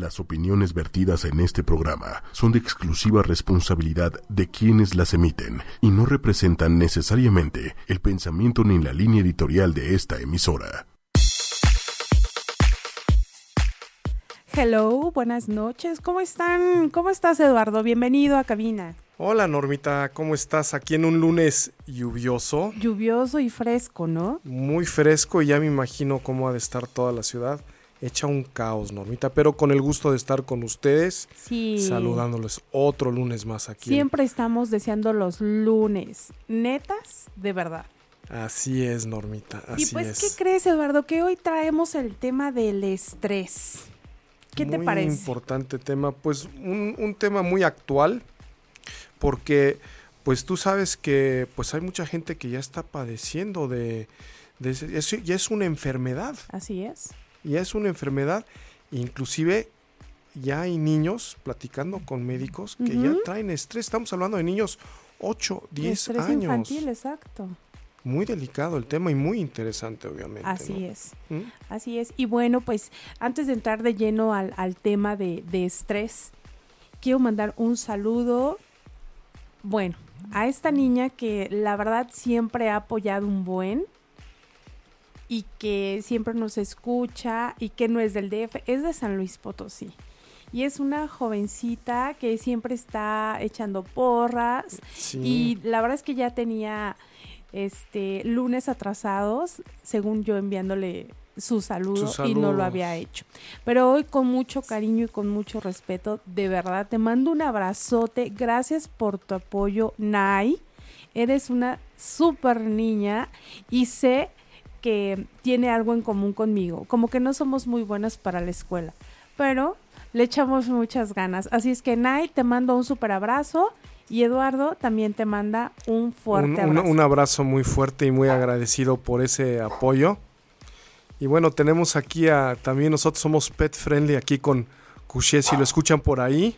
Las opiniones vertidas en este programa son de exclusiva responsabilidad de quienes las emiten y no representan necesariamente el pensamiento ni la línea editorial de esta emisora. Hello, buenas noches. ¿Cómo están? ¿Cómo estás, Eduardo? Bienvenido a cabina. Hola, Normita, ¿cómo estás? Aquí en un lunes lluvioso. Lluvioso y fresco, ¿no? Muy fresco y ya me imagino cómo ha de estar toda la ciudad. Echa un caos, Normita, pero con el gusto de estar con ustedes. Sí. Saludándoles otro lunes más aquí. Siempre estamos deseando los lunes. Netas, de verdad. Así es, Normita, así y pues, es. ¿qué crees, Eduardo? Que hoy traemos el tema del estrés. ¿Qué te Muy parece? importante tema, pues un, un tema muy actual, porque pues tú sabes que pues hay mucha gente que ya está padeciendo de, de eso ya es una enfermedad, Así es. Ya es una enfermedad, inclusive ya hay niños platicando con médicos que ya traen estrés, estamos hablando de niños 8, 10 Estrés años. infantil, exacto. Muy delicado el tema y muy interesante, obviamente. Así ¿no? es. ¿Mm? Así es. Y bueno, pues antes de entrar de lleno al, al tema de, de estrés, quiero mandar un saludo, bueno, a esta niña que la verdad siempre ha apoyado un buen y que siempre nos escucha y que no es del DF, es de San Luis Potosí. Y es una jovencita que siempre está echando porras Sí. y la verdad es que ya tenía este lunes atrasados, según yo enviándole su saludo Sus y no lo había hecho. Pero hoy con mucho cariño y con mucho respeto, de verdad te mando un abrazote. Gracias por tu apoyo, Nay. Eres una súper niña y sé que tiene algo en común conmigo. Como que no somos muy buenas para la escuela, pero le echamos muchas ganas. Así es que, Nay, te mando un súper abrazo. Y Eduardo también te manda un fuerte un, abrazo. un abrazo muy fuerte y muy agradecido por ese apoyo. Y bueno, tenemos aquí a, también nosotros somos pet friendly aquí con Cuché, si lo escuchan por ahí,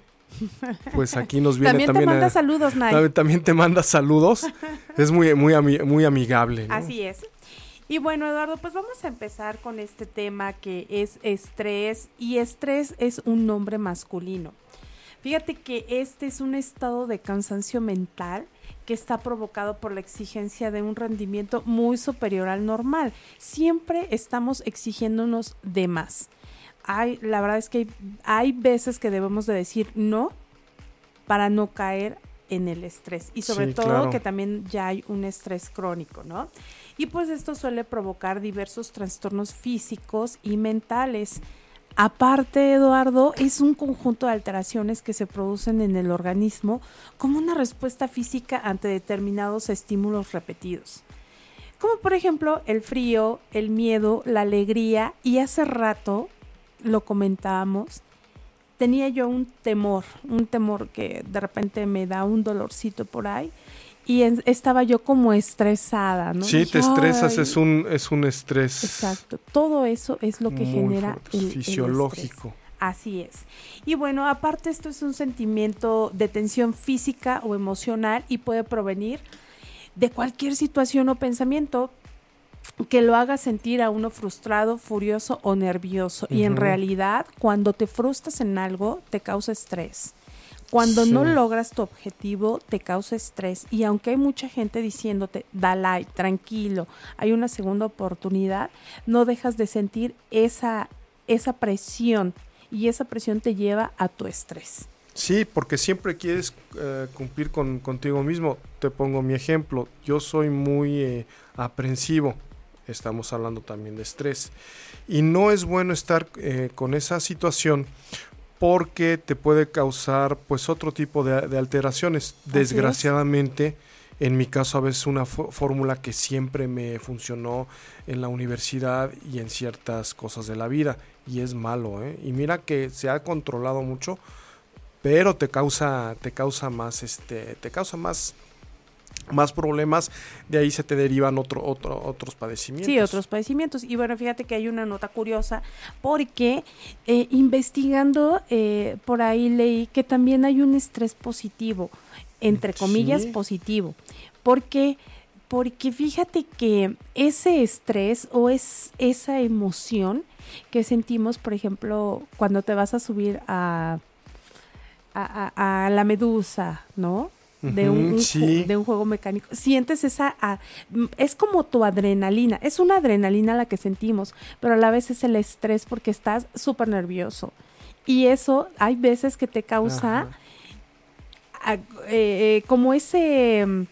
pues aquí nos viene también, también, te manda a- saludos, Nay. también, también te manda saludos. Es muy, muy, ami- muy amigable. ¿no? Así es. Y bueno, Eduardo, pues vamos a empezar con este tema que es estrés. Y estrés es un nombre masculino. Fíjate que este es un estado de cansancio mental que está provocado por la exigencia de un rendimiento muy superior al normal. Siempre estamos exigiéndonos de más. Hay, la verdad es que hay, hay veces que debemos de decir no para no caer en el estrés y sobre Sí, todo claro. que también ya hay un estrés crónico, ¿no? Y pues esto suele provocar diversos trastornos físicos y mentales. Aparte, Eduardo, es un conjunto de alteraciones que se producen en el organismo como una respuesta física ante determinados estímulos repetidos. Como por ejemplo el frío, el miedo, la alegría y hace rato lo comentábamos, tenía yo un temor, un temor que de repente me da un dolorcito por ahí y en- estaba yo como estresada, ¿no? Sí, Dije, te estresas, es un, es un estrés Exacto, todo eso es lo que genera fuerte, el, fisiológico. Así es. Y bueno, aparte esto es un sentimiento de tensión física o emocional y puede provenir de cualquier situación o pensamiento que lo haga sentir a uno frustrado, furioso o nervioso. Y en realidad, cuando te frustras en algo, te causa estrés. Cuando no logras tu objetivo, te causa estrés. Y aunque hay mucha gente diciéndote, dale, tranquilo, hay una segunda oportunidad, no dejas de sentir esa, esa presión. Y esa presión te lleva a tu estrés. Sí, porque siempre quieres eh, cumplir con, contigo mismo. Te pongo mi ejemplo. Yo soy muy eh, aprensivo. Estamos hablando también de estrés. Y no es bueno estar eh, con esa situación porque te puede causar pues otro tipo de, de alteraciones. es. Desgraciadamente, en mi caso a veces una fó- fórmula que siempre me funcionó en la universidad y en ciertas cosas de la vida. Y es malo, ¿eh? Y mira que se ha controlado mucho, pero te causa, te causa más, este, te causa más, más problemas, de ahí se te derivan otro, otro, otros padecimientos. Sí, otros padecimientos. Y bueno, fíjate que hay una nota curiosa porque eh, investigando eh, por ahí leí que también hay un estrés positivo, entre comillas Sí. positivo. Porque porque fíjate que ese estrés o es esa emoción que sentimos, por ejemplo, cuando te vas a subir a, a, a la medusa, ¿no? De un, de un juego mecánico. Sientes esa, es como tu adrenalina, es una adrenalina la que sentimos, pero a la vez es el estrés porque estás súper nervioso. Y eso hay veces que te causa eh, eh, como ese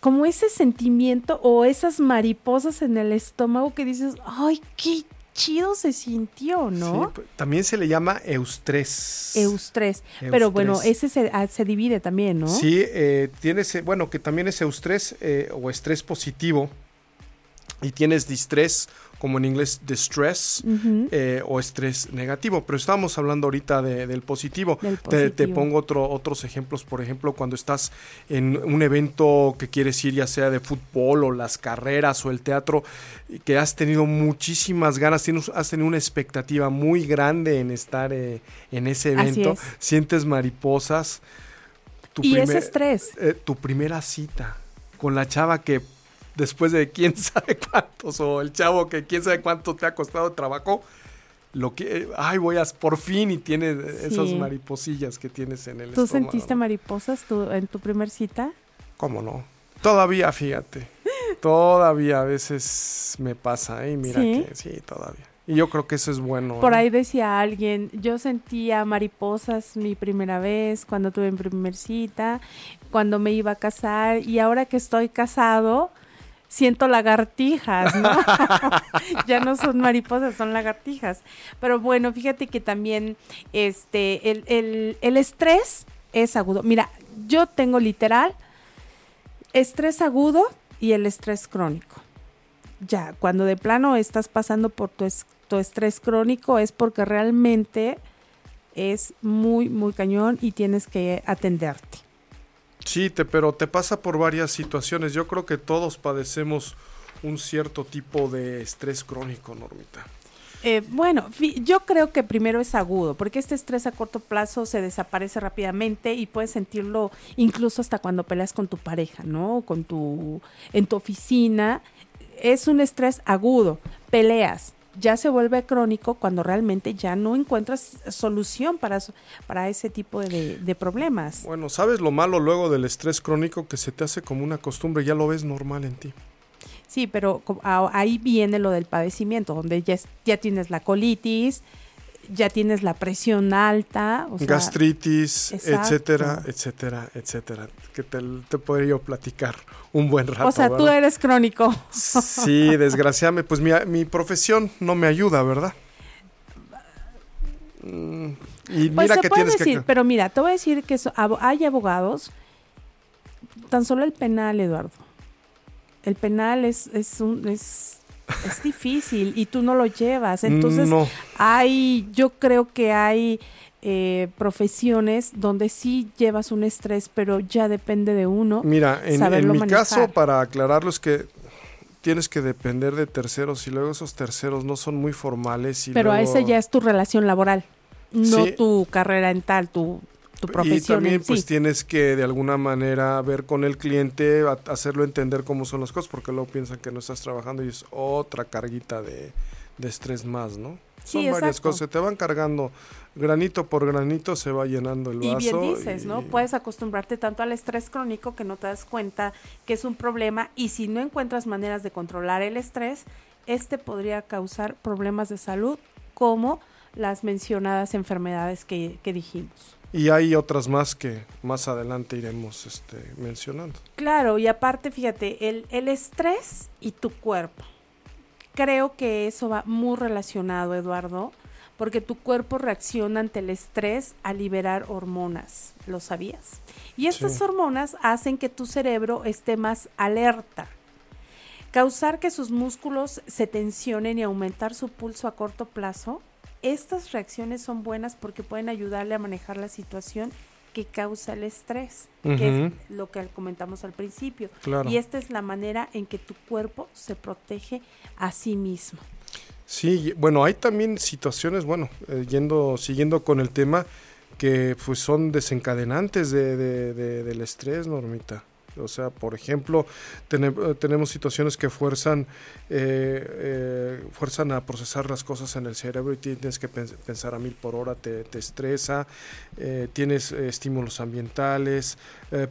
como ese sentimiento o esas mariposas en el estómago que dices, ay, qué chido se sintió, ¿no? Sí, también se le llama eustrés. Eustrés. Pero bueno, ese se, ah, se, divide también, ¿no? Sí, eh, tienes, bueno, que también es eustrés eh, o estrés positivo. Y tienes distrés como en inglés distress eh, o estrés negativo. Pero estamos hablando ahorita del, positivo. Te, pongo otro, otros ejemplos, por ejemplo, cuando estás en un evento que quieres ir, ya sea de fútbol o las carreras o el teatro, que has tenido muchísimas ganas, tienes, has tenido una expectativa muy grande en estar eh, en ese evento, sientes mariposas. Tu y ese estrés. Eh, tu primera cita con la chava que después de quién sabe cuántos, o el chavo que quién sabe cuánto te ha costado trabajo, lo que, ay, voy a, por fin, y tienes esas mariposillas que tienes en el ¿Tú sentiste mariposas en tu primer cita? ¿Cómo no? Todavía, fíjate. todavía a veces me pasa, ¿eh? Mira que sí, todavía. Y yo creo que eso es bueno. Por ¿eh? ahí decía alguien, yo sentía mariposas mi primera vez, cuando tuve mi primer cita, cuando me iba a casar, y ahora que estoy casado, siento lagartijas, ¿no? ya no son mariposas, son lagartijas. Pero bueno, fíjate que también este, el, el estrés es agudo. Mira, yo tengo literal estrés agudo y el estrés crónico. Ya, cuando de plano estás pasando por tu, tu estrés crónico es porque realmente es muy, muy cañón y tienes que atenderte. Sí, te, pero te pasa por varias situaciones. Yo creo que todos padecemos un cierto tipo de estrés crónico, Normita. Eh, bueno, yo creo que primero es agudo, porque este estrés a corto plazo se desaparece rápidamente y puedes sentirlo incluso hasta cuando peleas con tu pareja, ¿no? Con tu, en tu oficina. Es un estrés agudo, peleas, ya se vuelve crónico cuando realmente ya no encuentras solución para, para ese tipo de, de, problemas. Bueno, ¿sabes lo malo luego del estrés crónico que se te hace como una costumbre, ya lo ves normal en ti? Sí, pero ahí viene lo del padecimiento, donde ya, ya tienes la colitis, ya tienes la presión alta. Gastritis, etcétera, etcétera, etcétera. Que te, te podría yo platicar un buen rato. O sea, tú eres crónico. Sí, desgraciadamente, pues mi, mi profesión no me ayuda, ¿verdad? Mm, y pues mira que tienes decir, pero mira, te voy a decir que hay abogados, tan solo el penal, Eduardo. El penal es, es un, es es difícil y tú no lo llevas. Entonces, hay, yo creo que hay eh, profesiones donde sí llevas un estrés, pero ya depende de uno. Mira, en, mi caso, para aclararlo, es que tienes que depender de terceros y luego esos terceros no son muy formales. Y pero a ese ya es tu relación laboral, no tu carrera en tal, tu y también pues tienes que de alguna manera ver con el cliente, hacerlo entender cómo son las cosas, porque luego piensan que no estás trabajando y es otra carguita de, estrés más, ¿no? Son varias cosas, se te van cargando granito por granito, se va llenando el vaso. Y bien dices, ¿no? Puedes acostumbrarte tanto al estrés crónico que no te das cuenta que es un problema y si no encuentras maneras de controlar el estrés, este podría causar problemas de salud como las mencionadas enfermedades que dijimos. Y hay otras más que más adelante iremos este, mencionando. Claro, y aparte, fíjate, el, el estrés y tu cuerpo. Creo que eso va muy relacionado, Eduardo, porque tu cuerpo reacciona ante el estrés a liberar hormonas. ¿Lo sabías? Y estas hormonas hacen que tu cerebro esté más alerta. Causar que sus músculos se tensionen y aumentar su pulso a corto plazo estas reacciones son buenas porque pueden ayudarle a manejar la situación que causa el estrés, que es lo que comentamos al principio. Y esta es la manera en que tu cuerpo se protege a sí mismo. Sí, bueno, hay también situaciones, bueno, eh, yendo, siguiendo con el tema, que pues son desencadenantes de, del estrés, Normita. O sea, por ejemplo, eh, tenemos situaciones que fuerzan, eh, eh, fuerzan a procesar las cosas en el cerebro y tienes que pensar a mil por hora, te, estresa, tienes estímulos ambientales,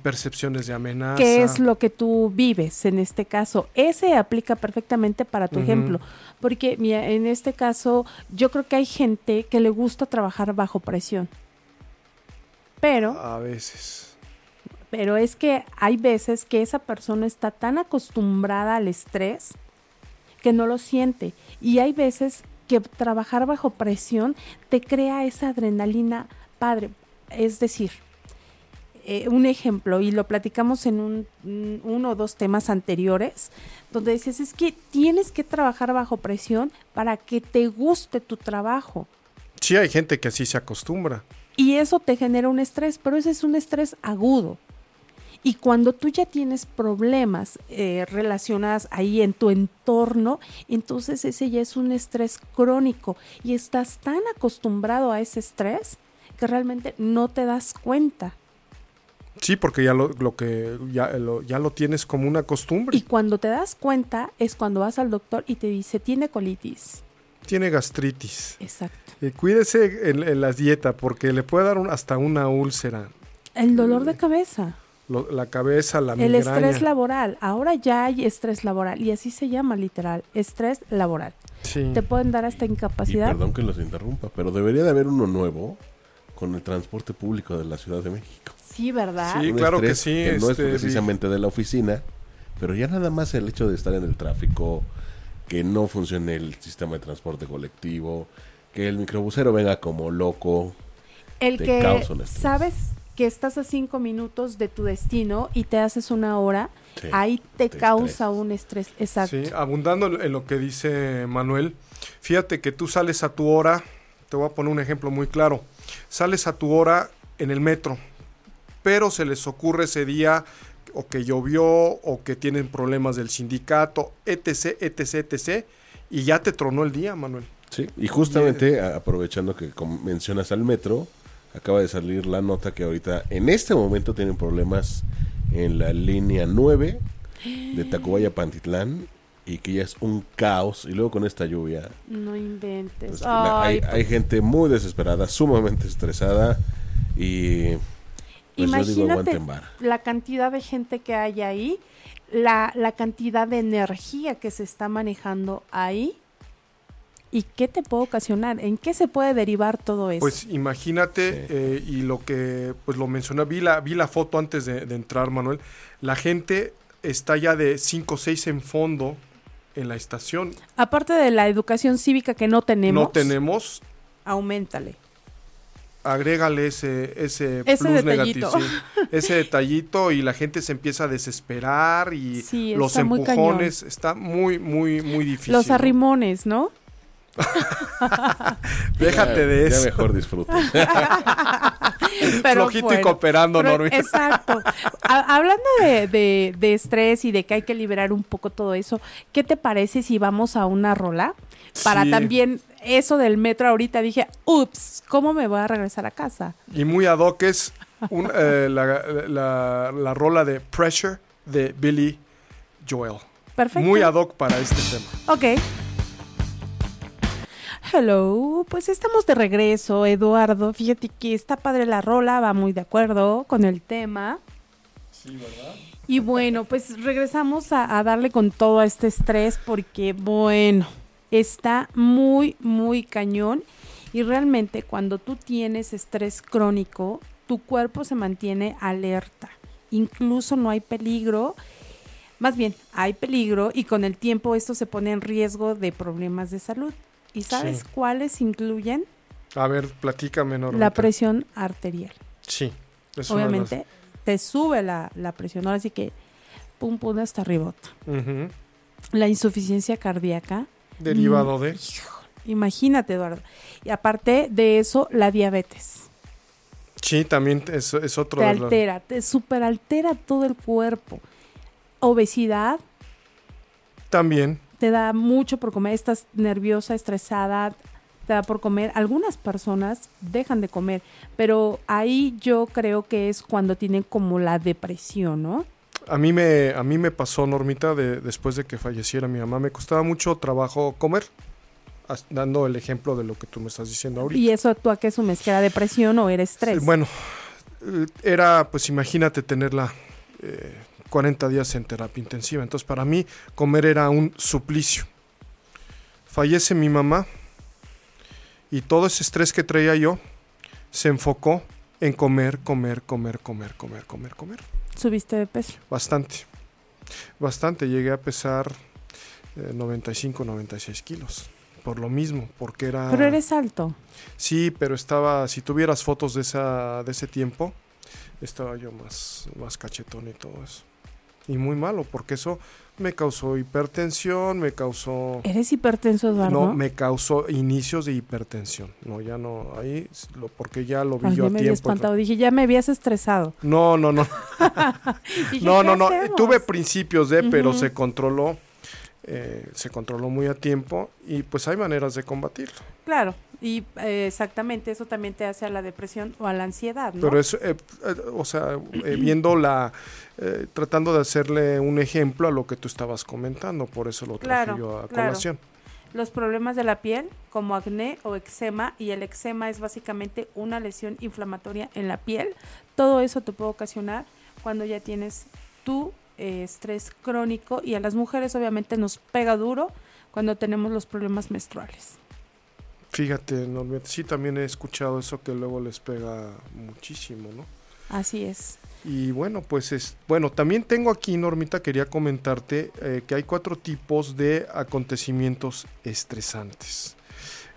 percepciones de amenaza. ¿Qué es lo que tú vives en este caso? Ese aplica perfectamente para tu ejemplo, porque mira, en este caso yo creo que hay gente que le gusta trabajar bajo presión. Pero... A veces pero es que hay veces que esa persona está tan acostumbrada al estrés que no lo siente. Y hay veces que trabajar bajo presión te crea esa adrenalina padre. Es decir, eh, un ejemplo, y lo platicamos en un, uno o dos temas anteriores, donde dices, es que tienes que trabajar bajo presión para que te guste tu trabajo. Sí, hay gente que así se acostumbra. Y eso te genera un estrés, pero ese es un estrés agudo. Y cuando tú ya tienes problemas eh, relacionados ahí en tu entorno, entonces ese ya es un estrés crónico y estás tan acostumbrado a ese estrés que realmente no te das cuenta. Sí, porque ya lo, que ya lo, ya lo tienes como una costumbre. Y cuando te das cuenta es cuando vas al doctor y te dice tiene colitis. Tiene gastritis. Exacto. Y cuídese en, en la dieta porque le puede dar hasta una úlcera. El dolor de cabeza la cabeza, la El estrés laboral. Ahora ya hay estrés laboral y así se llama literal, estrés laboral. Te pueden dar hasta incapacidad. perdón que los interrumpa, pero debería de haber uno nuevo con el transporte público de la Ciudad de México. Sí, ¿verdad? Sí, claro que sí. no es este, precisamente de la oficina, pero ya nada más el hecho de estar en el tráfico, que no funcione el sistema de transporte colectivo, que el microbusero venga como loco. El que, ¿sabes? Que estás a cinco minutos de tu destino y te haces una hora, ahí te, causa un estrés. Exacto. Sí, abundando en lo que dice Manuel, fíjate que tú sales a tu hora, te voy a poner un ejemplo muy claro, sales a tu hora en el metro, pero se les ocurre ese día o que llovió o que tienen problemas del sindicato, etc., etc., etc., y ya te tronó el día, Manuel. Sí, y justamente aprovechando que mencionas al metro, acaba de salir la nota que ahorita en este momento tienen problemas en la línea 9 de Tacubaya Pantitlán y que ya es un caos. Y luego con esta lluvia no inventes. pues, hay, pues. gente muy desesperada sumamente estresada y pues imagínate la cantidad de gente que hay ahí la, la cantidad de energía que se está manejando ahí ¿Y qué te puede ocasionar? ¿En qué se puede derivar todo eso? Pues imagínate, eh, y lo que pues lo mencioné, vi la, vi la foto antes de, entrar, Manuel, la gente está ya de 5 o 6 en fondo en la estación. Aparte de la educación cívica que no tenemos. No tenemos. Aumentale. Agrégale ese, ese, plus negativo. ese detallito y la gente se empieza a desesperar y los empujones. está muy, muy, muy difícil. Los arrimones, ¿no? Déjate de eso. Ya mejor disfruta. Flojito y cooperando, Exacto. hablando de, estrés y de que hay que liberar un poco todo eso, ¿qué te parece si vamos a una rola? Para también eso del metro ahorita dije, ups, ¿cómo me voy a regresar a casa? Y muy ad hoc es eh, la, la rola de Pressure de Billy Joel. Perfecto. Muy ad hoc para este tema. Ok. Hello, pues estamos de regreso, Eduardo. Fíjate que está padre la rola, va muy de acuerdo con el tema. Sí, ¿verdad? Y bueno, pues regresamos a, darle con todo a este estrés porque, bueno, está muy, muy cañón. Y realmente cuando tú tienes estrés crónico, tu cuerpo se mantiene alerta. Incluso no hay peligro. Más bien, hay peligro y con el tiempo esto se pone en riesgo de problemas de salud. ¿Y sabes cuáles incluyen? A ver, platícame, Norma. La presión arterial. Sí. Obviamente te sube la, presión, ahora sí que pum pum hasta arriba. La insuficiencia cardíaca. Derivado de. imagínate, Eduardo. Y aparte de eso, la diabetes. Sí, también es, es otro. Te altera, te superaltera todo el cuerpo. Obesidad. También te da mucho por comer, estás nerviosa, estresada, te da por comer. Algunas personas dejan de comer, pero ahí yo creo que es cuando tienen como la depresión, ¿no? A mí me, a mí me pasó, Normita, de, después de que falleciera mi mamá, me costaba mucho trabajo comer, dando el ejemplo de lo que tú me estás diciendo ahorita. ¿Y eso tú a qué sumes? ¿Que era depresión o era estrés? Bueno, eh, era, pues imagínate tenerla eh, 40 días en terapia intensiva. Entonces, para mí, comer era un suplicio. Fallece mi mamá y todo ese estrés que traía yo se enfocó en comer, comer, comer, comer, comer, comer, comer. ¿Subiste de peso? Bastante. Bastante. Llegué a pesar eh, 95, 96 kilos. Por lo mismo, porque era... Pero eres alto. Sí, pero estaba, si tuvieras fotos de, esa, de ese tiempo, estaba yo más, más cachetón y todo eso. Y muy malo, porque eso me causó hipertensión, me causó... ¿Eres hipertenso, Eduardo? No, me causó inicios de hipertensión. No, ya no, ahí, lo, porque ya lo vi Ay, yo a me había tiempo. espantado. Dije, ya me habías estresado. No, no, no. Dije, No, ¿qué no, no. hacemos? Tuve principios de, pero se controló. eh, se controló muy a tiempo y pues hay maneras de combatirlo. Claro, y eh, exactamente eso también te hace a la depresión o a la ansiedad, ¿no? Pero es, eh, eh, o sea, viendo la, eh, tratando de hacerle un ejemplo a lo que tú estabas comentando, por eso lo traje Claro, yo a claro. colación. Los problemas de la piel, como acné o eczema, y el eczema es básicamente una lesión inflamatoria en la piel. Todo eso te puede ocasionar cuando ya tienes tu estrés crónico y a las mujeres obviamente nos pega duro cuando tenemos los problemas menstruales. Fíjate, Normita, sí también he escuchado eso que luego les pega muchísimo, ¿no? Así es. Y bueno, pues es, bueno, también tengo aquí, Normita, quería comentarte eh, que hay cuatro tipos de acontecimientos estresantes.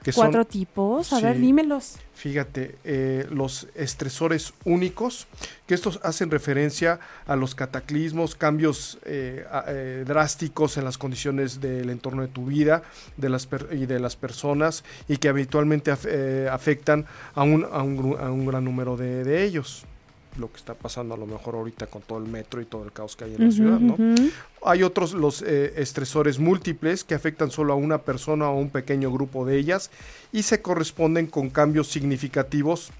Que son- Cuatro tipos, a ver, sí. dímelos. Fíjate, eh, los estresores únicos, que estos hacen referencia a los cataclismos, cambios eh, eh, drásticos en las condiciones del entorno de tu vida de las per- y de las personas y que habitualmente af- eh, afectan a un, a un a un gran número de, de ellos. Lo que está pasando a lo mejor ahorita con todo el metro y todo el caos que hay en la ciudad, ¿no? Hay otros, los eh, estresores múltiples, que afectan solo a una persona o a un pequeño grupo de ellas y se corresponden con cambios significativos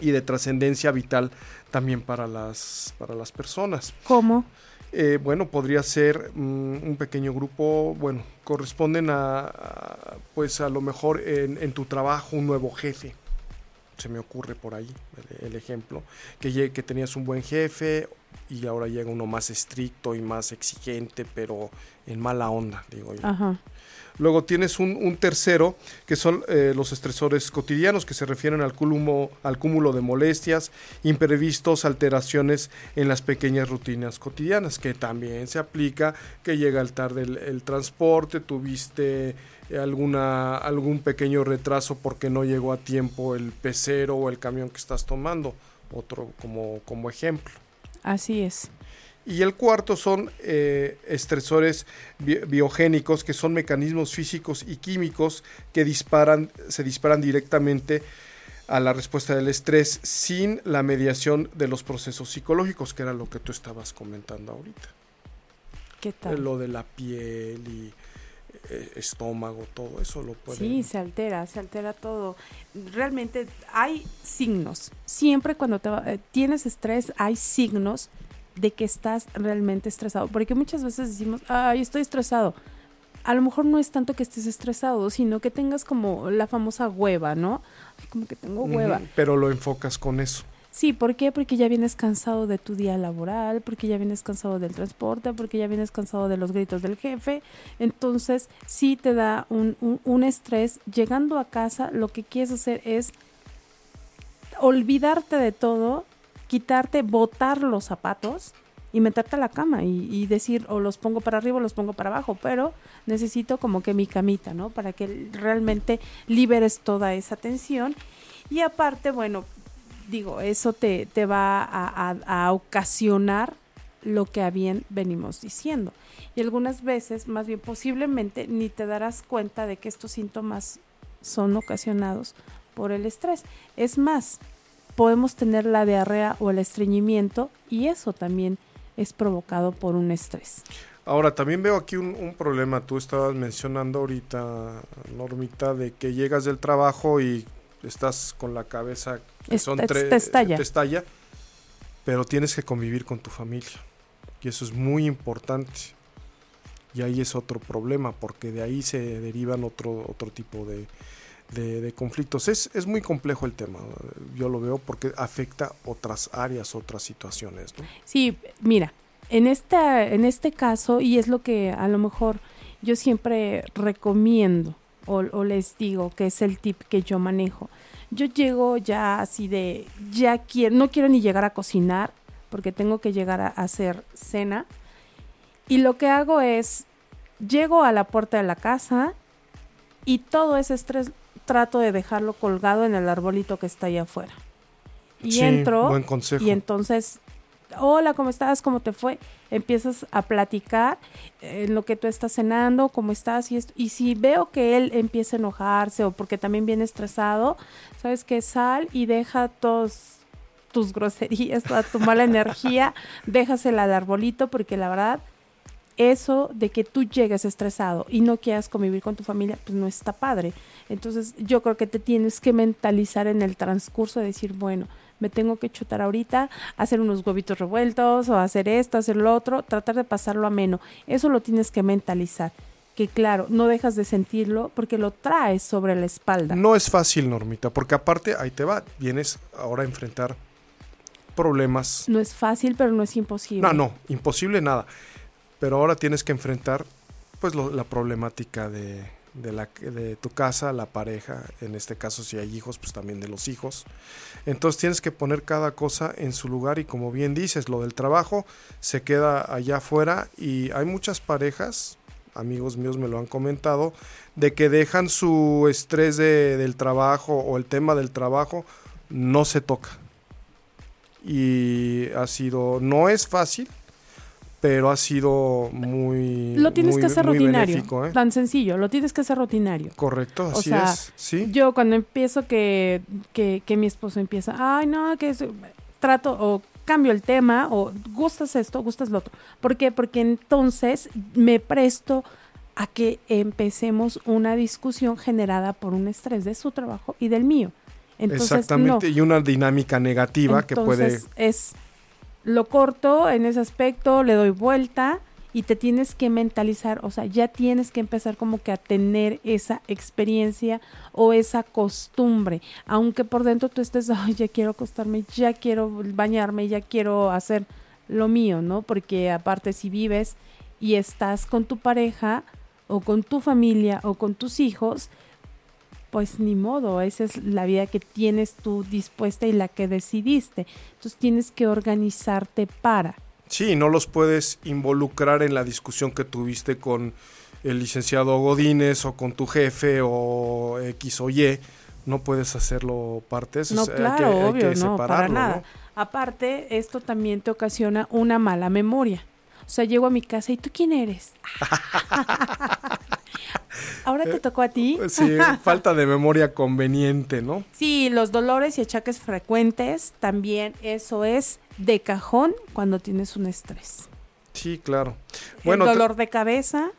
y de trascendencia vital también para las, para las personas. ¿Cómo? Eh, bueno, podría ser mm, un pequeño grupo, bueno, corresponden a, a, pues a lo mejor en, en tu trabajo un nuevo jefe. Se me ocurre por ahí el, ejemplo, que, que tenías un buen jefe y ahora llega uno más estricto y más exigente, pero en mala onda, digo yo. Ajá. Luego tienes un, un tercero, que son eh, los estresores cotidianos, que se refieren al cúmulo, al cúmulo de molestias, imprevistos, alteraciones en las pequeñas rutinas cotidianas, que también se aplica, que llega al tarde el, transporte, tuviste alguna, algún pequeño retraso porque no llegó a tiempo el pecero o el camión que estás tomando, otro como, como ejemplo. Así es. Y el cuarto son eh, estresores bi- biogénicos, que son mecanismos físicos y químicos que disparan, se disparan directamente a la respuesta del estrés sin la mediación de los procesos psicológicos, que era lo que tú estabas comentando ahorita. ¿Qué tal? Lo de la piel y eh, estómago, todo eso lo puede. Sí, se altera, se altera todo. Realmente hay signos. Siempre cuando te eh, tienes estrés hay signos de que estás realmente estresado. Porque muchas veces decimos, ay, estoy estresado. A lo mejor no es tanto que estés estresado, sino que tengas como la famosa hueva, ¿no? Ay, Como que tengo hueva. Pero lo enfocas con eso. Sí, ¿por qué? Porque ya vienes cansado de tu día laboral, porque ya vienes cansado del transporte, porque ya vienes cansado de los gritos del jefe. Entonces, sí te da un, un- un estrés. Llegando a casa, lo que quieres hacer es olvidarte de todo, quitarte, botar los zapatos y meterte a la cama y, y decir, o los pongo para arriba o los pongo para abajo, pero necesito como que mi camita, ¿no? Para que realmente liberes toda esa tensión. Y aparte, bueno, digo, eso te, te va a, a- a ocasionar lo que a bien venimos diciendo. Y algunas veces, más bien posiblemente, ni te darás cuenta de que estos síntomas son ocasionados por el estrés. Es más, podemos tener la diarrea o el estreñimiento y eso también es provocado por un estrés. Ahora, también veo aquí un, un problema. Tú estabas mencionando ahorita, Normita, de que llegas del trabajo y estás con la cabeza que son te- tres. te estalla. te estalla, pero tienes que convivir con tu familia. Y eso es muy importante. Y ahí es otro problema, porque de ahí se derivan otro, otro tipo de, de, conflictos. Es, es, muy complejo el tema, yo lo veo porque afecta otras áreas, otras situaciones. ¿no? Sí, mira, en, esta, en este caso, y es lo que a lo mejor yo siempre recomiendo o, o les digo que es el tip que yo manejo. Yo llego ya así de, ya quiero, no quiero ni llegar a cocinar porque tengo que llegar a hacer cena. Y lo que hago es, llego a la puerta de la casa y todo ese estrés trato de dejarlo colgado en el arbolito que está allá afuera. Y entro y entonces, hola, ¿cómo estás? ¿Cómo te fue? Empiezas a platicar en lo que tú estás cenando, cómo estás y esto. Y si veo que él empieza a enojarse o porque también viene estresado, sabes que sal y deja todos tus groserías, toda tu mala energía, déjasela al arbolito porque la verdad eso de que tú llegues estresado y no quieras convivir con tu familia, pues no está padre. Entonces yo creo que te tienes que mentalizar en el transcurso de decir, bueno, me tengo que chutar ahorita, hacer unos huevitos revueltos o hacer esto, hacer lo otro, tratar de pasarlo ameno. Eso lo tienes que mentalizar. Que claro, no dejas de sentirlo porque lo traes sobre la espalda. No es fácil, Normita, porque aparte ahí te va, vienes ahora a enfrentar problemas. No es fácil, pero no es imposible. No, no, imposible nada pero ahora tienes que enfrentar pues la problemática de, de, la, de tu casa, la pareja, en este caso si hay hijos, pues también de los hijos. Entonces tienes que poner cada cosa en su lugar y como bien dices, lo del trabajo se queda allá afuera y hay muchas parejas, amigos míos me lo han comentado, de que dejan su estrés de, del trabajo o el tema del trabajo, no se toca. Y ha sido, no es fácil, pero ha sido muy lo tienes que hacer rutinario ¿eh? tan sencillo lo tienes que hacer rutinario. Correcto así es sí. yo cuando empiezo que, que, que mi esposo empieza ay no que trato o cambio el tema o gustas esto gustas lo otro ¿por qué? porque entonces me presto a que empecemos una discusión generada por un estrés de su trabajo y del mío. Entonces, Exactamente, y una dinámica negativa que puede... Es lo corto en ese aspecto, le doy vuelta y te tienes que mentalizar, o sea, ya tienes que empezar como que a tener esa experiencia o esa costumbre, aunque por dentro tú estés, ay, ya quiero acostarme, ya quiero bañarme, ya quiero hacer lo mío, ¿no? Porque aparte si vives y estás con tu pareja o con tu familia o con tus hijos, pues ni modo, esa es la vida que tienes tú dispuesta y la que decidiste. Entonces tienes que organizarte para. Sí, no los puedes involucrar en la discusión que tuviste con el licenciado Godínez o con tu jefe o X o Y. No puedes hacerlo parte. no, claro, obvio, no, para nada. Aparte, esto también te ocasiona una mala memoria. O sea, llego a mi casa y tú quién eres. Ahora te tocó a ti. Eh, sí, falta de memoria conveniente, ¿no? Sí, los dolores y achaques frecuentes también eso es de cajón cuando tienes un estrés. Sí, claro. Bueno, el dolor de cabeza.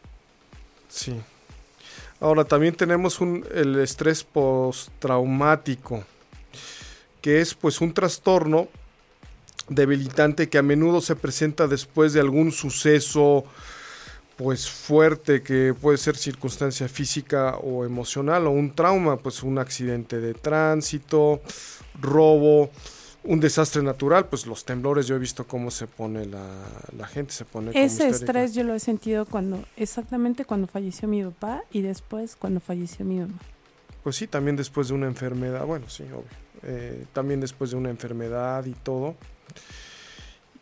Sí. Ahora también tenemos un, el estrés postraumático, que es pues un trastorno debilitante que a menudo se presenta después de algún suceso pues fuerte que puede ser circunstancia física o emocional o un trauma, pues un accidente de tránsito, robo, un desastre natural, pues los temblores yo he visto cómo se pone la, gente, se pone Ese estrés yo lo he sentido cuando, exactamente cuando falleció mi papá y después cuando falleció mi mamá. Pues sí, también después de una enfermedad, bueno, sí, obvio, eh, también después de una enfermedad y todo.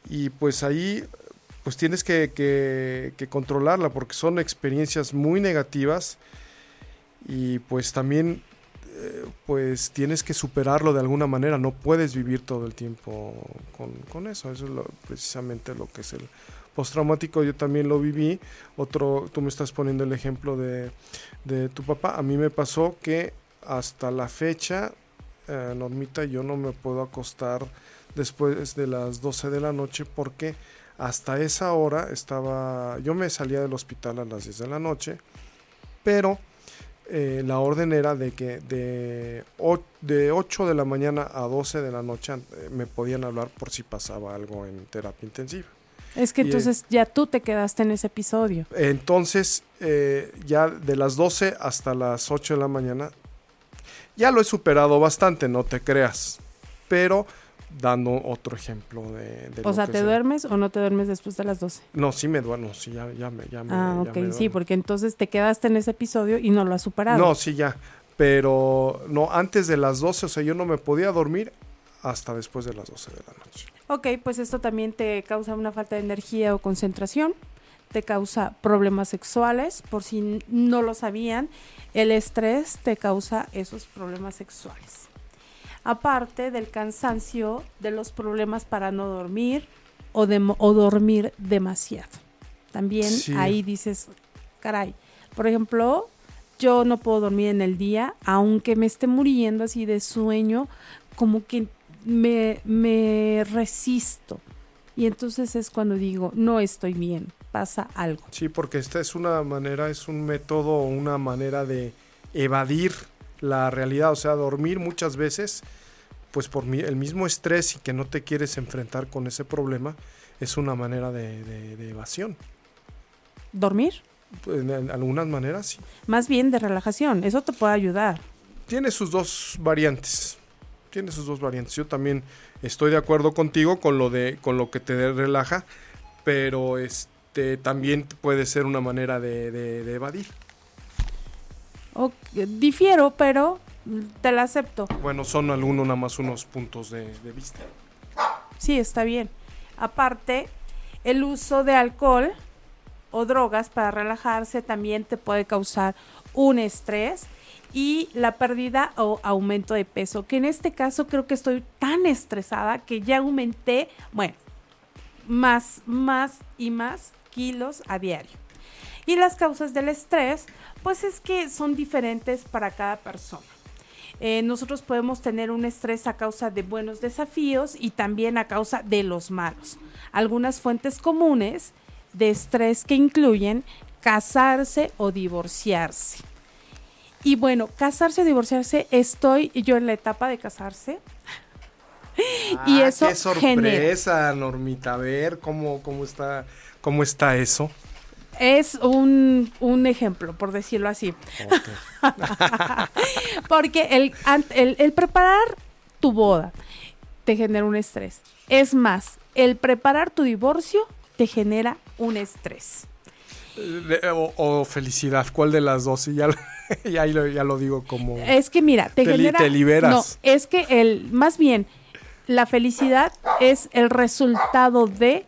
Y pues ahí pues tienes que, controlarla porque son experiencias muy negativas. Y pues también eh, pues tienes que superarlo de alguna manera, no puedes vivir todo el tiempo con, eso, eso es precisamente lo que es el postraumático, yo también lo viví, otro, tú me estás poniendo el ejemplo de, tu papá, a mí me pasó que hasta la fecha, eh, Normita, yo no me puedo acostar después de las 12 de la noche porque hasta esa hora estaba, yo me salía del hospital a las 10 de la noche, pero eh, la orden era de que de, de 8 de la mañana a 12 de la noche eh, me podían hablar por si pasaba algo en terapia intensiva. Es que Y, eh, entonces ya tú te quedaste en ese episodio. Entonces, eh, ya de las 12 hasta las 8 de la mañana, ya lo he superado bastante, no te creas. Pero dando otro ejemplo de... de O sea, ¿te duermes o no te duermes después de las 12? No, sí me duermo, sí, ya, ya me... Ya me Ah, ya ok, me sí, porque entonces te quedaste en ese episodio y no lo has superado. No, sí, ya. Pero no, antes de las 12, o sea, yo no me podía dormir hasta después de las 12 de la noche. Ok, pues esto también te causa una falta de energía o concentración, te causa problemas sexuales, por si no lo sabían, el estrés te causa esos problemas sexuales. Aparte del cansancio, de los problemas para no dormir o, de, o dormir demasiado. También Sí. ahí dices, caray, por ejemplo, yo no puedo dormir en el día, aunque me esté muriendo así de sueño, como que me, me resisto. Y entonces es cuando digo, no estoy bien, pasa algo. Sí, porque esta es una manera, es un método, una manera de evadir la realidad, o sea, dormir muchas veces, pues por el mismo estrés y que no te quieres enfrentar con ese problema, es una manera de, de- de evasión. ¿Dormir? Pues, En, en algunas maneras, sí. Más bien de relajación, eso te puede ayudar. Tiene sus dos variantes. Tiene sus dos variantes. Yo también estoy de acuerdo contigo con lo de con lo que te relaja, pero este también puede ser una manera de, de- de evadir. Difiero, pero te la acepto. Bueno, son algunos nada más unos puntos de, de vista. Sí, está bien. Aparte, el uso de alcohol o drogas para relajarse también te puede causar un estrés y la pérdida o aumento de peso, que en este caso creo que estoy tan estresada que ya aumenté, bueno, más, más y más kilos a diario. Y las causas del estrés, pues es que son diferentes para cada persona. Eh, nosotros podemos tener un estrés a causa de buenos desafíos y también a causa de los malos. Algunas fuentes comunes de estrés que incluyen casarse o divorciarse. Y bueno, casarse o divorciarse, estoy yo en la etapa de casarse. y Ah, eso qué sorpresa, Normita. A ver cómo, cómo está, cómo está eso. Es un, un ejemplo, por decirlo así. Porque el, el, el preparar tu boda te genera un estrés. Es más, el preparar tu divorcio te genera un estrés. Eh, O, o felicidad, ¿cuál de las dos? Y ya, lo- ya, lo, ya lo digo como... Es que mira, te, Te li- genera... te liberas. No, es que el, más bien, la felicidad es el resultado de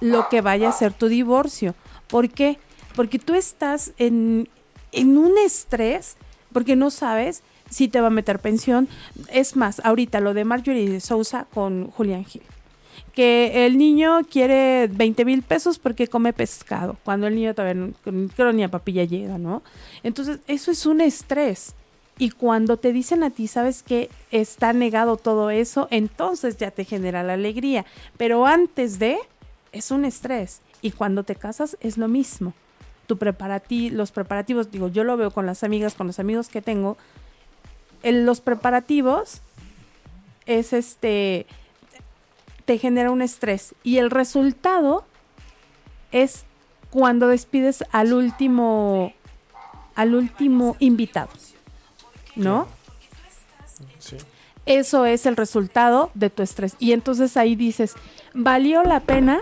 lo que vaya a ser tu divorcio. ¿Por qué? Porque tú estás en, en un estrés, porque no sabes si te va a meter pensión. Es más, ahorita lo de Marjorie de Sousa con Julián Gil. Que el niño quiere 20 mil pesos porque come pescado, cuando el niño todavía no, creo ni papilla llega, ¿no? Entonces, eso es un estrés. Y cuando te dicen a ti, sabes que está negado todo eso, entonces ya te genera la alegría. Pero antes de, es un estrés. Y cuando te casas es lo mismo. Tu preparati los preparativos, digo, yo lo veo con las amigas, con los amigos que tengo. en los preparativos es este, te genera un estrés. Y el resultado es cuando despides al último, al último invitado. ¿No? Sí. Eso es el resultado de tu estrés. Y entonces ahí dices, ¿valió la pena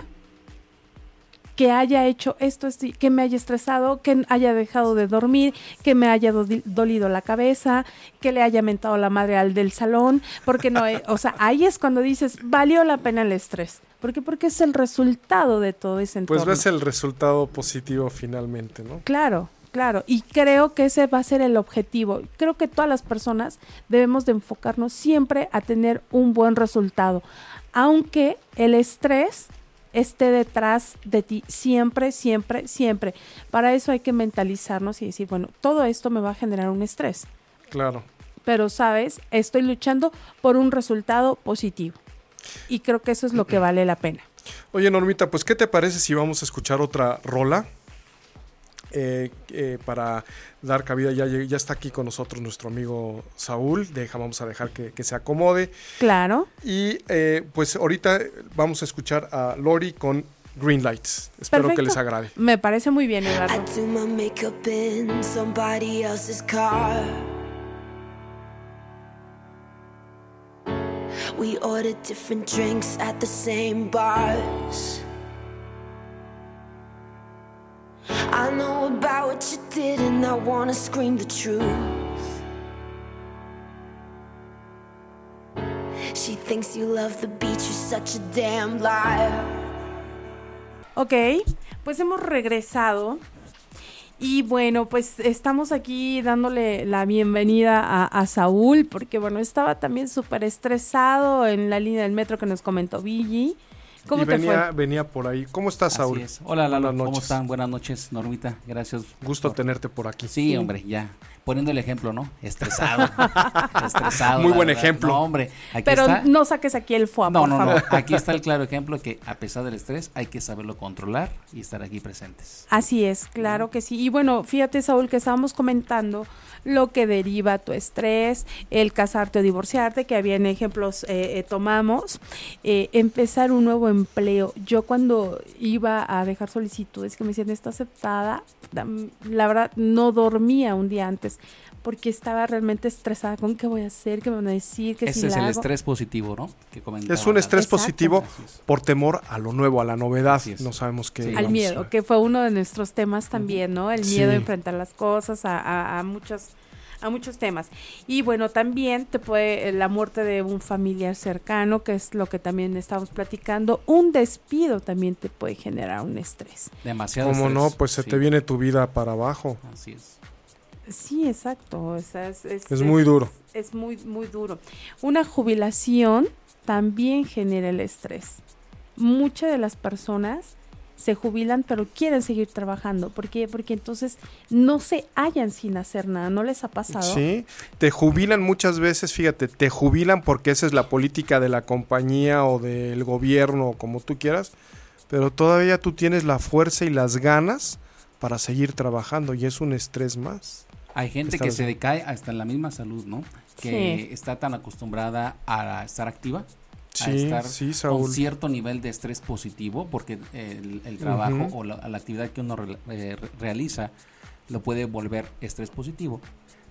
que haya hecho esto, que me haya estresado, que haya dejado de dormir, que me haya do- dolido la cabeza, que le haya mentado la madre al del salón? Porque no, eh, o sea, ahí es cuando dices, ¿valió la pena el estrés? ¿Por qué? Porque es el resultado de todo ese entorno. Pues ves el resultado positivo finalmente, ¿no? Claro, claro. Y creo que ese va a ser el objetivo. Creo que todas las personas debemos de enfocarnos siempre a tener un buen resultado. Aunque el estrés esté detrás de ti siempre, siempre, siempre. Para eso hay que mentalizarnos y decir, bueno, todo esto me va a generar un estrés. Claro. Pero, ¿sabes? Estoy luchando por un resultado positivo. Y creo que eso es lo que vale la pena. Oye, Normita, pues ¿qué te parece si vamos a escuchar otra rola? Eh, eh, para dar cabida, ya, está aquí con nosotros nuestro amigo Saúl, deja, vamos a dejar que, que se acomode. Claro. Y eh, pues ahorita vamos a escuchar a Lori con Green Lights. Espero Perfecto. que les agrade. Me parece muy bien, Eduardo. We order different drinks at the same bars. About what you did, and I wanna scream the truth. She thinks you love the beach, you're such a damn liar. Ok, pues hemos regresado. Y bueno, pues estamos aquí dándole la bienvenida a, Saúl, porque bueno, estaba también súper estresado en la línea del metro que nos comentó Billy. ¿Cómo y te venía, fue? venía por ahí. ¿Cómo estás, Así Saúl? es. Hola, Lalo. Buenas ¿Cómo están? Buenas noches, Normita. Gracias. Gusto por- tenerte por aquí. Sí, hombre, ya. Poniendo el ejemplo, ¿no? Estresado. Estresado. Muy buen verdad. ejemplo. No, hombre. Aquí Pero está. no saques aquí el foie, No, por no, no. favor. Aquí está el claro ejemplo que a pesar del estrés hay que saberlo controlar y estar aquí presentes. Así es, claro que sí. Y bueno, fíjate, Saúl, que estábamos comentando lo que deriva tu estrés, el casarte o divorciarte, que había en ejemplos eh, eh, tomamos, eh, empezar un nuevo empleo. Yo cuando iba a dejar solicitudes que me decían está aceptada, la verdad no dormía un día antes porque estaba realmente estresada con qué voy a hacer, qué me van a decir, si Ese es la el hago. estrés positivo, ¿no? Que Es un estrés Exacto. positivo por temor a lo nuevo, a la novedad. No sabemos qué. Sí. al miedo, que fue uno de nuestros temas también, ¿no? El miedo a enfrentar las cosas, a, a, a muchos a muchos temas. Y bueno, también te puede la muerte de un familiar cercano, que es lo que también estamos platicando, un despido también te puede generar un estrés. Demasiado Como no, pues se Sí. te viene tu vida para abajo. Así es. Sí, exacto. o sea, es, es- Es muy duro. Es muy, muy duro. Una jubilación también genera el estrés. Muchas de las personas se jubilan pero quieren seguir trabajando. ¿Por qué? Porque entonces no se hallan sin hacer nada. ¿No les ha pasado? Sí, te jubilan muchas veces, fíjate, te jubilan porque esa es la política de la compañía o del gobierno, o como tú quieras, pero todavía tú tienes la fuerza y las ganas para seguir trabajando y es un estrés más. Hay gente que se decae hasta en la misma salud, ¿no? Que está tan acostumbrada a estar activa, a Sí, estar sí, con cierto nivel de estrés positivo, porque el, el trabajo o la, la actividad que uno re- eh, re- realiza lo puede volver estrés positivo,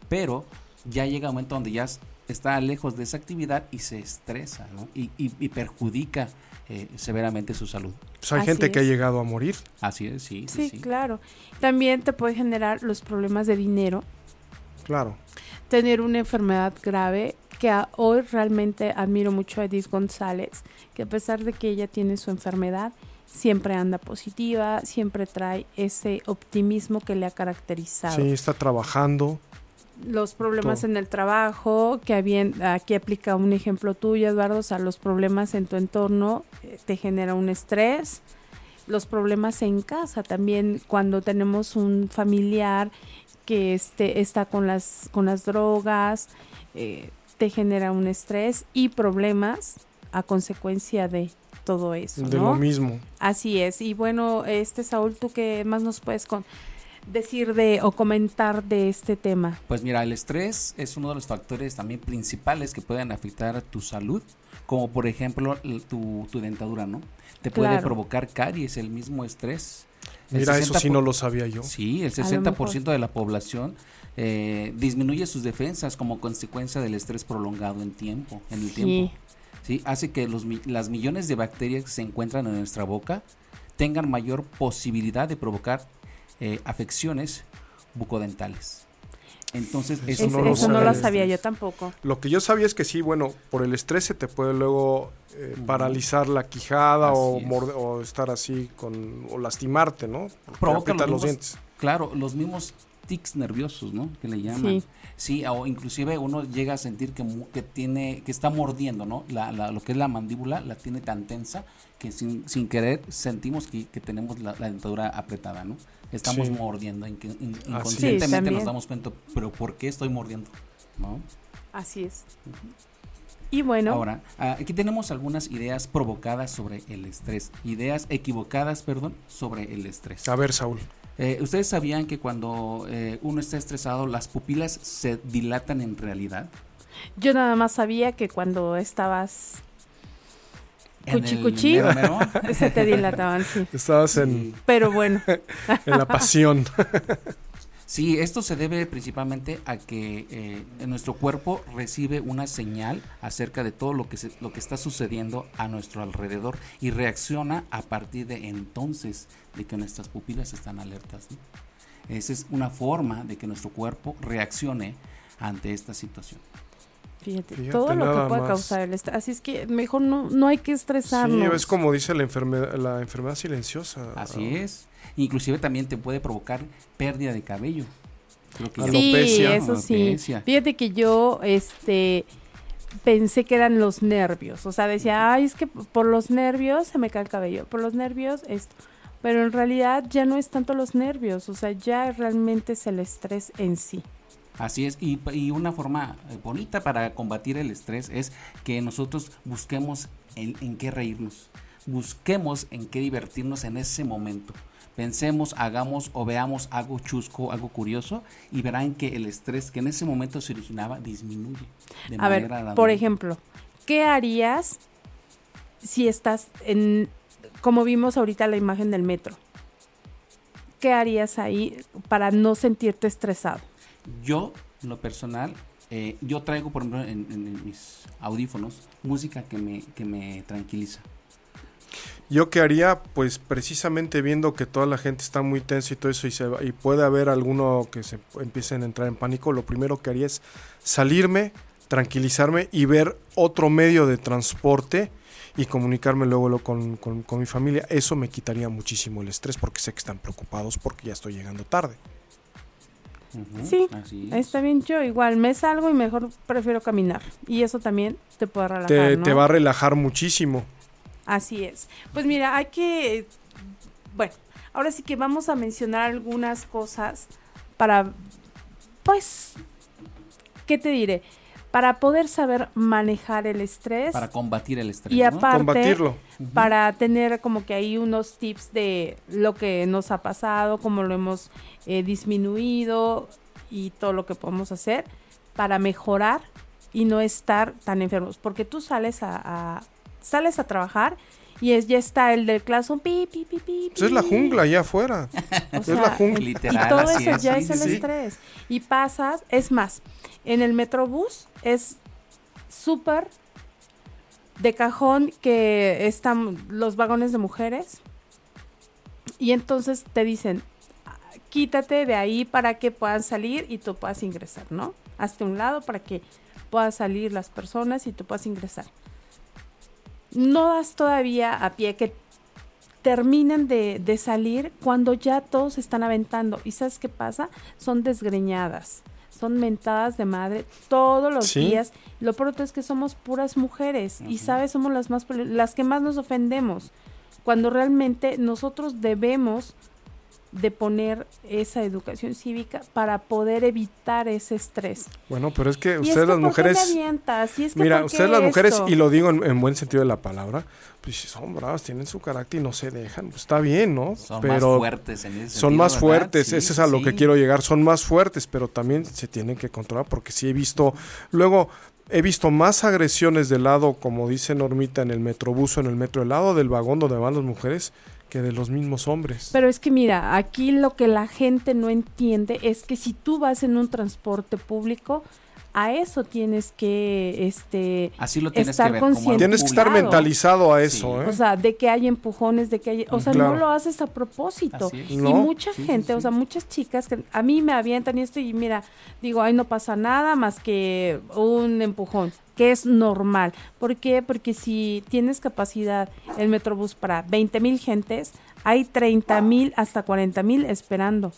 pero ya llega un momento donde ya está lejos de esa actividad y se estresa, ¿no? Y, y- y perjudica eh, severamente su salud. Pues hay Así gente que ha llegado a morir. Así es, sí, sí, Sí, sí. claro. También te puede generar los problemas de dinero, Claro. tener una enfermedad grave, que hoy realmente admiro mucho a Edith González, que a pesar de que ella tiene su enfermedad, siempre anda positiva, siempre trae ese optimismo que le ha caracterizado. Sí, está trabajando. Los problemas Todo. en el trabajo, que aquí aplica un ejemplo tuyo, Eduardo, o sea, los problemas en tu entorno eh, te genera un estrés, los problemas en casa también cuando tenemos un familiar que este, está con las, con las drogas, eh, te genera un estrés y problemas a consecuencia de todo eso, De ¿no? lo mismo. Así es. Y bueno, este Saúl, ¿tú qué más nos puedes con decir de o comentar de este tema? Pues mira, el estrés es uno de los factores también principales que pueden afectar a tu salud, como por ejemplo tu, tu dentadura, ¿no? Te puede Claro. provocar caries, el mismo estrés. El Mira, eso 60 sí no lo sabía yo. Sí, el A lo 60% de la población eh, disminuye sus defensas como consecuencia del estrés prolongado en tiempo, en el Sí. tiempo. Sí, hace que los, mi- las millones de bacterias que se encuentran en nuestra boca tengan mayor posibilidad de provocar eh, afecciones bucodentales. Entonces, Eso eso, Es- no lo eso no lo sabía. yo tampoco. Lo que yo sabía es que sí, bueno, por el estrés se te puede luego eh, paralizar la quijada o, es. morde- o estar así con o lastimarte, ¿no? Porque Provoca los los dientes. Claro, los mismos tics nerviosos, ¿no? Que le llaman. Sí. Sí, o inclusive uno llega a sentir que, mu- que tiene, que está mordiendo, ¿no? La, la- lo que es la mandíbula la tiene tan tensa que sin, sin querer sentimos que, que tenemos la, la dentadura apretada, ¿no? Estamos Sí. mordiendo, inconscientemente Sí, nos damos cuenta, pero ¿por qué estoy mordiendo? ¿No? Así es. Y bueno, Ahora, ah, aquí tenemos algunas ideas provocadas sobre el estrés, ideas equivocadas, perdón, sobre el estrés. A ver, Saúl. Eh, ¿Ustedes sabían que cuando eh, uno está estresado las pupilas se dilatan en realidad? yo nada más sabía que cuando estabas En Cuchi el cuchi. mero, mero. Se te dilataban, sí. Estabas en. Pero bueno, en la pasión. Sí, esto se debe principalmente a que eh, nuestro cuerpo recibe una señal acerca de todo lo que se- lo que está sucediendo a nuestro alrededor y reacciona a partir de entonces de que nuestras pupilas están alertas. ¿no? Esa es una forma de que nuestro cuerpo reaccione ante esta situación. Fíjate, Fíjate todo lo que puede más. causar el estrés. Así es que mejor no, no hay que estresarnos. Sí, es como dice la enfermedad, la enfermedad silenciosa. Así es. Inclusive también te puede provocar pérdida de cabello. Creo que Sí, Alopecia. eso sí. Alopecia. Fíjate que yo, este, pensé que eran los nervios. O sea, decía, ay, es que por los nervios se me cae el cabello. Por los nervios esto. Pero en realidad ya no es tanto los nervios. O sea, ya realmente es el estrés en sí. Así es, y, y una forma eh, bonita para combatir el estrés es que nosotros busquemos en, en qué reírnos, busquemos en qué divertirnos en ese momento. Pensemos, hagamos o veamos algo chusco, algo curioso, y verán que el estrés que en ese momento se originaba disminuye. De A ver, manera por gradual. ejemplo, ¿qué harías si estás en, como vimos ahorita la imagen del metro? ¿Qué harías ahí para no sentirte estresado? Yo, lo personal, eh, yo traigo, por ejemplo, en, mis audífonos, música que me, que me tranquiliza. Yo qué haría, pues precisamente viendo que toda la gente está muy tensa y todo eso y, se y puede haber alguno que se empiecen a entrar en pánico, lo primero que haría es salirme, tranquilizarme y ver otro medio de transporte y comunicarme luego lo- con, con- con mi familia. Eso me quitaría muchísimo el estrés porque sé que están preocupados porque ya estoy llegando tarde. Sí, así es. Está bien, yo igual me salgo y mejor prefiero caminar. Y eso también te puede relajar. Te, ¿no? te va a relajar muchísimo. Así es. Pues mira, hay que, bueno, ahora sí que vamos a mencionar algunas cosas para, pues, ¿qué te diré? Para poder saber manejar el estrés Para combatir el estrés. y ¿no? aparte Combatirlo. para tener como que ahí unos tips de lo que nos ha pasado, cómo lo hemos eh, disminuido y todo lo que podemos hacer para mejorar y no estar tan enfermos. Porque tú sales a, a- sales a trabajar y es, ya está el del claxon pi, pi, pi, pi, Pues es la jungla allá afuera. O es la jungla. y Literal, todo así eso es, ya sí, es el sí. estrés. Y pasas, es más, en el metrobús es súper de cajón que están los vagones de mujeres y entonces te dicen, "Ah, quítate de ahí para que puedan salir y tú puedas ingresar, ¿no? Hazte un lado para que puedan salir las personas y tú puedas ingresar. No das todavía a pie que terminan de, de salir cuando ya todos están aventando. ¿Y sabes qué pasa? Son desgreñadas, son mentadas de madre todos los Sí. días. Lo pronto es que somos puras mujeres y, ¿sabes? Somos las, más, las que más nos ofendemos. Cuando realmente nosotros debemos de poner esa educación cívica para poder evitar ese estrés. Bueno, pero es que ustedes que, las ¿por qué me mujeres... avientas? Y es que, Mira, ¿por qué ustedes las mujeres, y lo digo en, en buen sentido de la palabra, pues si son bravas, tienen su carácter y no se dejan. Pues está bien, ¿no? Son pero más fuertes en ese son sentido, más ¿verdad? fuertes, Sí, ese es a lo sí. que quiero llegar, son más fuertes, pero también se tienen que controlar porque sí he visto, luego he visto más agresiones del lado, como dice Normita, en el metrobús o en el metro, del lado del vagón donde van las mujeres, que de los mismos hombres. Pero es que mira, aquí lo que la gente no entiende es que si tú vas en un transporte público, a eso tienes que, este, Así lo tienes estar que ver. consciente. Tienes que estar mentalizado a eso, Sí. ¿eh? o sea, de que hay empujones, de que hay, o sea, Claro. no lo haces a propósito. Y No. mucha Sí, sí, gente, o sea, muchas chicas que a mí me avientan y esto y mira, digo, ay, no pasa nada más que un empujón, que es normal. ¿Por qué? Porque si tienes capacidad el Metrobús para 20 mil gentes, hay 30 mil hasta 40 mil esperando.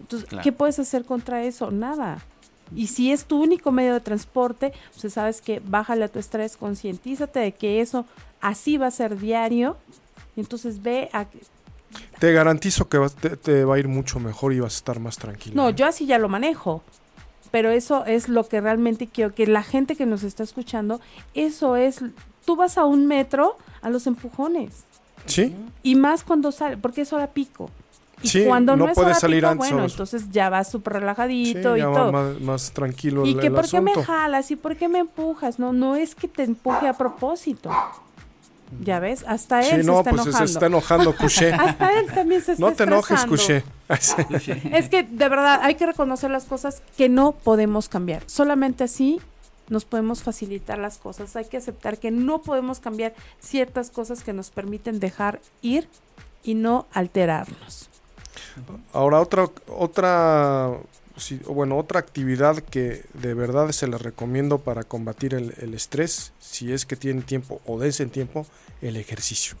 Entonces, Claro. ¿qué puedes hacer contra eso? Nada. Y si es tu único medio de transporte, pues sabes que bájale a tu estrés, concientízate de que eso así va a ser diario. Y entonces ve a... Te garantizo que vas- te, te va a ir mucho mejor y vas a estar más tranquilo. No, yo así ya lo manejo. Pero eso es lo que realmente quiero, que la gente que nos está escuchando, eso es, tú vas a un metro a los empujones. ¿Sí? Y más cuando sale, porque es hora pico. Y Sí, cuando no, no hora salir pico, antes, bueno, entonces ya vas súper Sí, relajadito y ya va todo. más, más tranquilo Y el, que el por qué me asunto. jalas y por qué me empujas, no, no es que te empuje a propósito. Ya ves, hasta él Sí, se no, está pues se enojando. está enojando, Cuché. Hasta él también se está No te enojes. Cuché. Es que de verdad hay que reconocer las cosas que no podemos cambiar. Solamente así nos podemos facilitar las cosas. Hay que aceptar que no podemos cambiar ciertas cosas que nos permiten dejar ir y no alterarnos. Ahora otra otra bueno, otra actividad que de verdad se les recomiendo para combatir el, estrés, si es que tienen tiempo o dense tiempo, el ejercicio.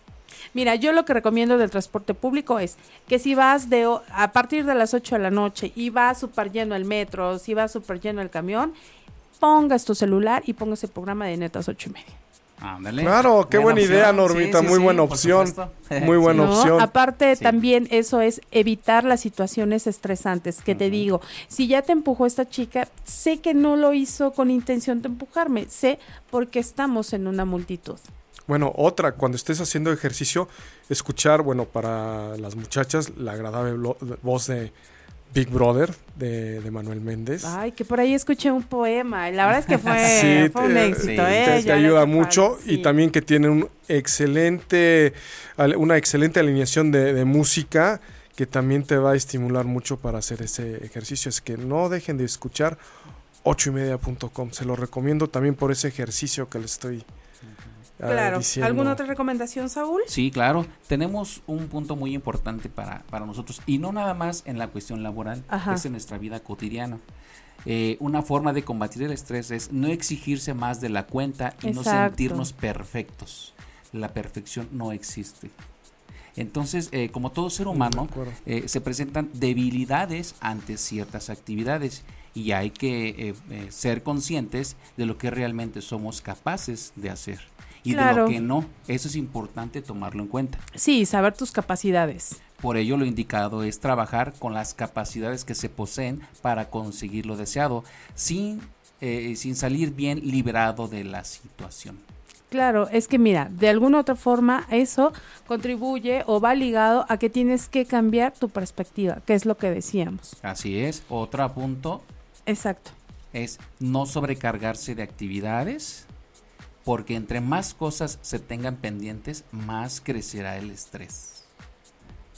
Mira, yo lo que recomiendo del transporte público es que si vas de a partir de las 8 de la noche y va súper lleno el metro, si va súper lleno el camión, pongas tu celular y pongas el programa de netas 8 y media. Ándale. Claro, qué buena idea, Normita, muy buena opción. Muy buena ¿no? opción. Aparte, Sí. también eso es evitar las situaciones estresantes. Que te digo, si ya te empujó esta chica, sé que no lo hizo con intención de empujarme, sé porque estamos en una multitud. Bueno, otra, cuando estés haciendo ejercicio, escuchar, bueno, para las muchachas, la agradable voz de Big Brother de, de Manuel Méndez. Ay, que por ahí escuché un poema. y La verdad es que fue, Sí, fue un te- éxito, sí, ¿eh? te, ayuda mucho y también que tiene un excelente, una excelente alineación de, de música que también te va a estimular mucho para hacer ese ejercicio. Es que no dejen de escuchar 8 y media.com. Se lo recomiendo también por ese ejercicio que le estoy Claro. diciendo. ¿Alguna otra recomendación, Saúl? Sí, claro. Tenemos un punto muy importante para, para nosotros y no nada más en la cuestión laboral, Ajá. es en nuestra vida cotidiana. Eh, una forma de combatir el estrés es no exigirse más de la cuenta y no sentirnos perfectos. La perfección no existe. Entonces, eh, como todo ser humano, eh, se presentan debilidades ante ciertas actividades y hay que eh, eh, ser conscientes de lo que realmente somos capaces de hacer y de lo que no. Eso es importante tomarlo en cuenta. Sí, saber tus capacidades. Por ello lo indicado es trabajar con las capacidades que se poseen para conseguir lo deseado, sin, eh, sin salir bien liberado de la situación. Claro, es que mira, de alguna otra forma eso contribuye o va ligado a que tienes que cambiar tu perspectiva, que es lo que decíamos. Así es. Otro punto Exacto. es no sobrecargarse de actividades, porque entre más cosas se tengan pendientes, más crecerá el estrés.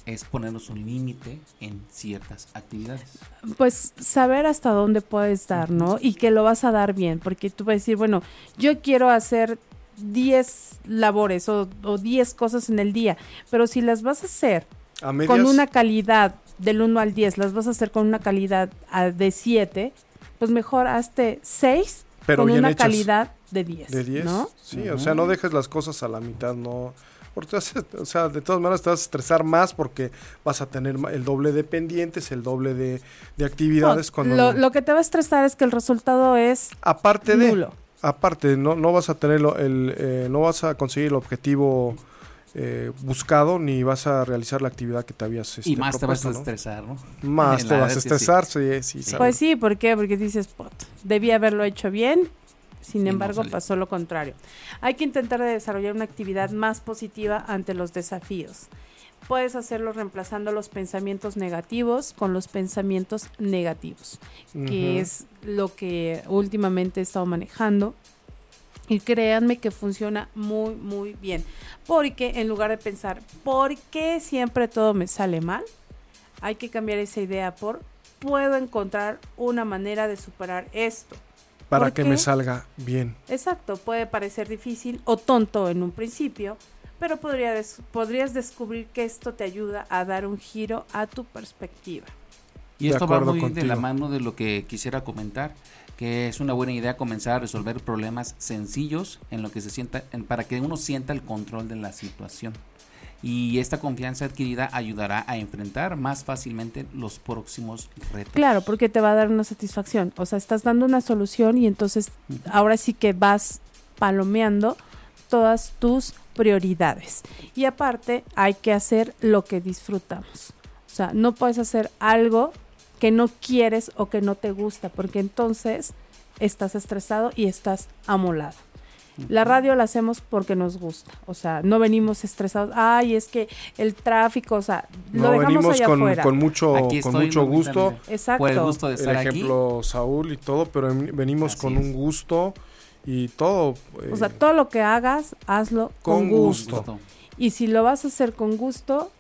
Es ponernos un límite en ciertas actividades. Pues saber hasta dónde puedes dar, ¿no? Y que lo vas a dar bien, porque tú vas a decir, bueno, yo quiero hacer 10 labores o, o 10 cosas en el día, pero si las vas a hacer A medias, con una calidad del 1 al 10, las vas a hacer con una calidad de 7, pues mejor hazte 6 pero con bien una hechas. calidad de 10, de 10. ¿no? Sí, o sea, no dejes las cosas a la mitad, no. Porque, o sea, de todas maneras te vas a estresar más porque vas a tener el doble de pendientes, el doble de, de actividades. No, cuando lo, no- lo que te va a estresar es que el resultado es aparte de, nulo. aparte, no, no vas a tener el, eh, no vas a conseguir el objetivo eh, buscado ni vas a realizar la actividad que te habías y este, más te vas a estresar, ¿no? Más te vas a sí. estresar, sí, sí, Sí. sabes. Pues sí, ¿por qué? Porque dices, "Pot, debí haberlo hecho bien, sin Y embargo pasó lo contrario. Hay que intentar de desarrollar una actividad más positiva ante los desafíos. Puedes hacerlo reemplazando los pensamientos negativos con los pensamientos negativos, que es lo que últimamente he estado manejando. Y créanme que funciona muy, muy bien. Porque en lugar de pensar, ¿por qué siempre todo me sale mal? Hay que cambiar esa idea por, puedo encontrar una manera de superar esto. para ¿por que me salga bien. Exacto, puede parecer difícil o tonto en un principio, pero podría des- podrías descubrir que esto te ayuda a dar un giro a tu perspectiva. Y De esto va muy de la mano de lo que quisiera comentar, que es una buena idea comenzar a resolver problemas sencillos en lo que se sienta, en- para que uno sienta el control de la situación. Y esta confianza adquirida ayudará a enfrentar más fácilmente los próximos retos. Claro, porque te va a dar una satisfacción. O sea, estás dando una solución y entonces ahora sí que vas palomeando todas tus prioridades. Y aparte, hay que hacer lo que disfrutamos. O sea, no puedes hacer algo que no quieres o que no te gusta, porque entonces estás estresado y estás amolado. La radio la hacemos porque nos gusta, o sea, no venimos estresados, ay, es que el tráfico, o sea, lo No, dejamos venimos allá con, afuera. con mucho, Aquí con mucho gusto. Exacto. Por el gusto de El estar aquí. ejemplo Saúl y todo, pero en- venimos Así con es. un gusto Y todo... O sea, eh, todo lo que hagas, hazlo con, Con gusto. gusto. Y si lo vas a hacer con gusto,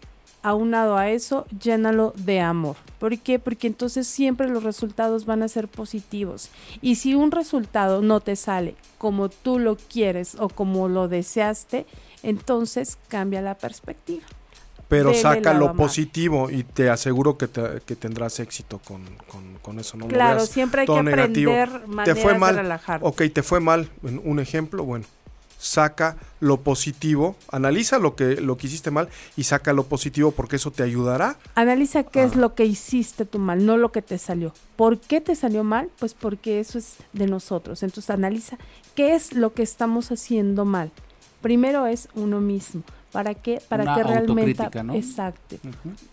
aunado a eso, llénalo de amor. ¿Por qué? Porque entonces siempre los resultados van a ser positivos. Y si un resultado no te sale como tú lo quieres o como lo deseaste, entonces cambia la perspectiva. pero dele saca lo positivo y te aseguro que, te- que tendrás éxito con, con- con eso. No lo claro, veas siempre hay todo que negativo. aprender Te maneras fue mal. de relajar. Ok, te fue mal. Un ejemplo, bueno, saca lo positivo, analiza lo que, lo que hiciste mal y saca lo positivo porque eso te ayudará. Analiza qué es lo que hiciste tú mal, no lo que te salió. ¿Por qué te salió mal? Pues porque eso es de nosotros. Entonces analiza qué es lo que estamos haciendo mal. Primero es uno mismo. ¿Para qué? Para Una que realmente autocrítica, ¿no? exacto,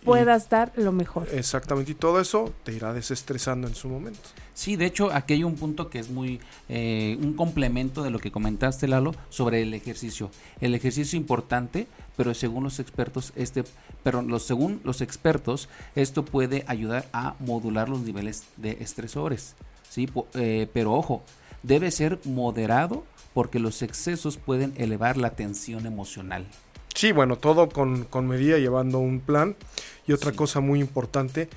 puedas dar lo mejor. Exactamente, y todo eso te irá desestresando en su momento. Sí, de hecho, aquí hay un punto que es muy eh, un complemento de lo que comentaste, Lalo, sobre el ejercicio. El ejercicio es importante, pero según los expertos, este, pero los, según los expertos, esto puede ayudar a modular los niveles de estresores. Sí, Po- eh, pero ojo, debe ser moderado porque los excesos pueden elevar la tensión emocional. Sí, bueno, todo con, con medida, llevando un plan. Y otra Sí. cosa muy importante,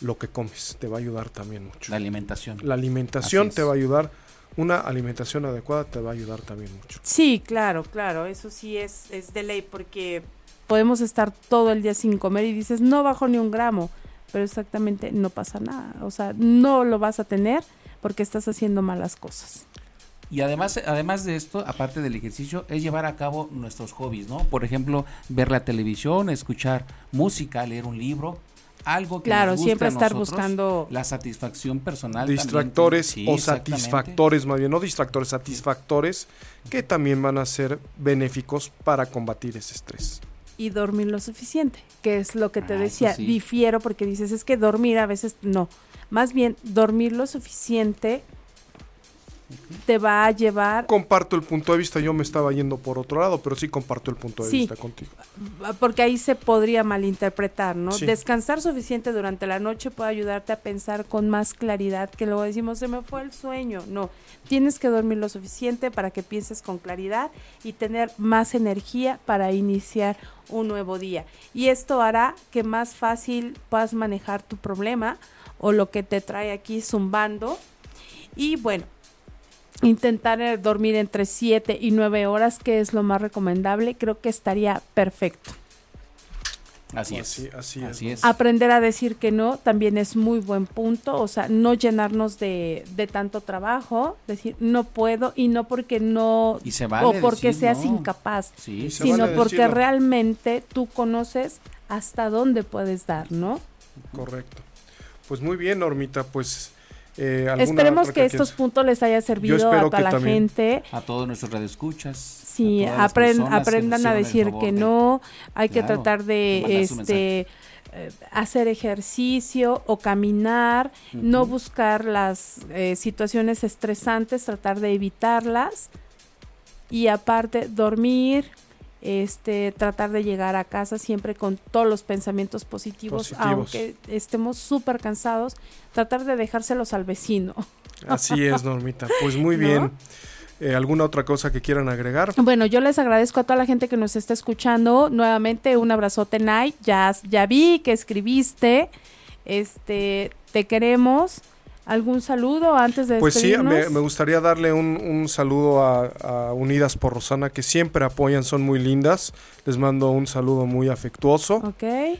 lo que comes te va a ayudar también mucho. La alimentación. La alimentación te va a ayudar, una alimentación adecuada te va a ayudar también mucho. Sí, claro, claro, eso sí es, es de ley porque podemos estar todo el día sin comer y dices, no bajo ni un gramo, pero exactamente no pasa nada, o sea, no lo vas a tener porque estás haciendo malas cosas. Y además, además de esto, aparte del ejercicio, es llevar a cabo nuestros hobbies, ¿no? Por ejemplo, ver la televisión, escuchar música, leer un libro, algo que Claro, nos guste siempre a estar nosotros, buscando- la satisfacción personal. también. Distractores Sí, o satisfactores, más bien, no distractores, satisfactores, que también van a ser benéficos para combatir ese estrés. Y dormir lo suficiente, que es lo que te Ah, decía, sí. difiero porque dices, es que dormir a veces no, más bien dormir lo suficiente te va a llevar Comparto el punto de vista, yo me estaba yendo por otro lado, pero sí comparto el punto de Sí. vista contigo. porque ahí se podría malinterpretar, ¿no? Sí. Descansar suficiente durante la noche puede ayudarte a pensar con más claridad, que luego decimos, se me fue el sueño. No, tienes que dormir lo suficiente para que pienses con claridad y tener más energía para iniciar un nuevo día. Y esto hará que más fácil puedas manejar tu problema o lo que te trae aquí zumbando. Y bueno, intentar eh, dormir entre 7 y 9 horas, que es lo más recomendable, creo que estaría perfecto. Así es. Así, así, Así es. es. Aprender a decir que no también es muy buen punto, o sea, no llenarnos de, de tanto trabajo, decir no puedo y no porque no Y se vale o porque decir seas no. incapaz, Sí, sino vale porque decirlo. realmente tú conoces hasta dónde puedes dar, ¿no? Correcto. Pues muy bien, Normita, pues... eh, ¿alguna Esperemos que estos puntos les haya servido a toda la también. gente. A todos nuestros radioescuchas. Sí, a aprendan a decir que de- no, hay que tratar de este hacer ejercicio o caminar, no buscar las eh, situaciones estresantes, tratar de evitarlas y aparte dormir, este tratar de llegar a casa siempre con todos los pensamientos positivos, Positivos. aunque estemos súper cansados, tratar de dejárselos al vecino. Así es, Normita. Pues muy ¿No? bien. Eh, ¿Alguna otra cosa que quieran agregar? Bueno, yo les agradezco a toda la gente que nos está escuchando. Nuevamente, un abrazote, Night. Ya, ya vi que escribiste. Este, te queremos. ¿Algún saludo antes de Pues sí, me, me gustaría darle un, un saludo a, a Unidas por Rosana, que siempre apoyan, son muy lindas. Les mando un saludo muy afectuoso. Ok.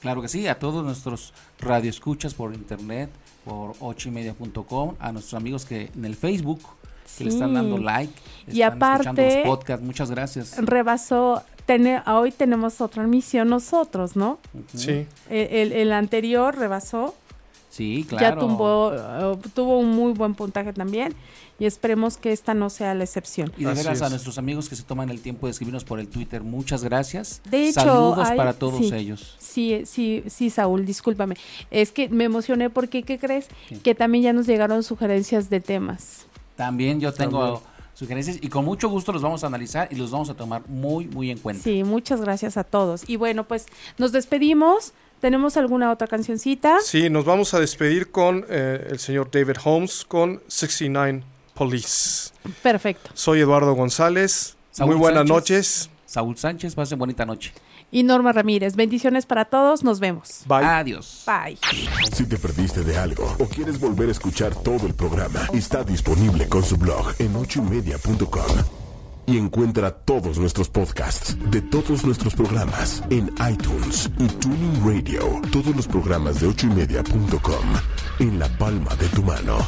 Claro que sí, a todos nuestros radioescuchas por internet, por ochimedia.com, a nuestros amigos que en el Facebook que le están dando like, Y están escuchando aparte- los podcasts, muchas gracias. Rebasó. tene- hoy tenemos otra misión nosotros, ¿no? Sí, El, el- el anterior rebasó. Sí, claro. Ya tumbó, eh, tuvo un muy buen puntaje también. Y esperemos que esta no sea la excepción. Y de Así veras a es. nuestros amigos que se toman el tiempo de escribirnos por el Twitter, muchas gracias. De hecho, Saludos hay- para todos sí. ellos. Sí, sí, sí, Saúl, discúlpame. Es que me emocioné porque, ¿qué crees? Sí. Que también ya nos llegaron sugerencias de temas. También yo tengo También. sugerencias y con mucho gusto los vamos a analizar y los vamos a tomar muy, muy en cuenta. Sí, muchas gracias a todos. Y bueno, pues nos despedimos. ¿Tenemos alguna otra cancioncita? sí, nos vamos a despedir con eh, el señor David Holmes con 69 Police. Perfecto. Soy Eduardo González. Saúl Muy buenas Sánchez. noches. Saúl Sánchez, pasen bonita noche. Y Norma Ramírez, bendiciones para todos, nos vemos. Bye. Adiós. Bye. Si te perdiste de algo o quieres volver a escuchar todo el programa, está disponible con su blog en ochoymedia.com. Y encuentra todos nuestros podcasts de todos nuestros programas en iTunes y Tuning Radio. Todos los programas de ochoymedia.com en la palma de tu mano.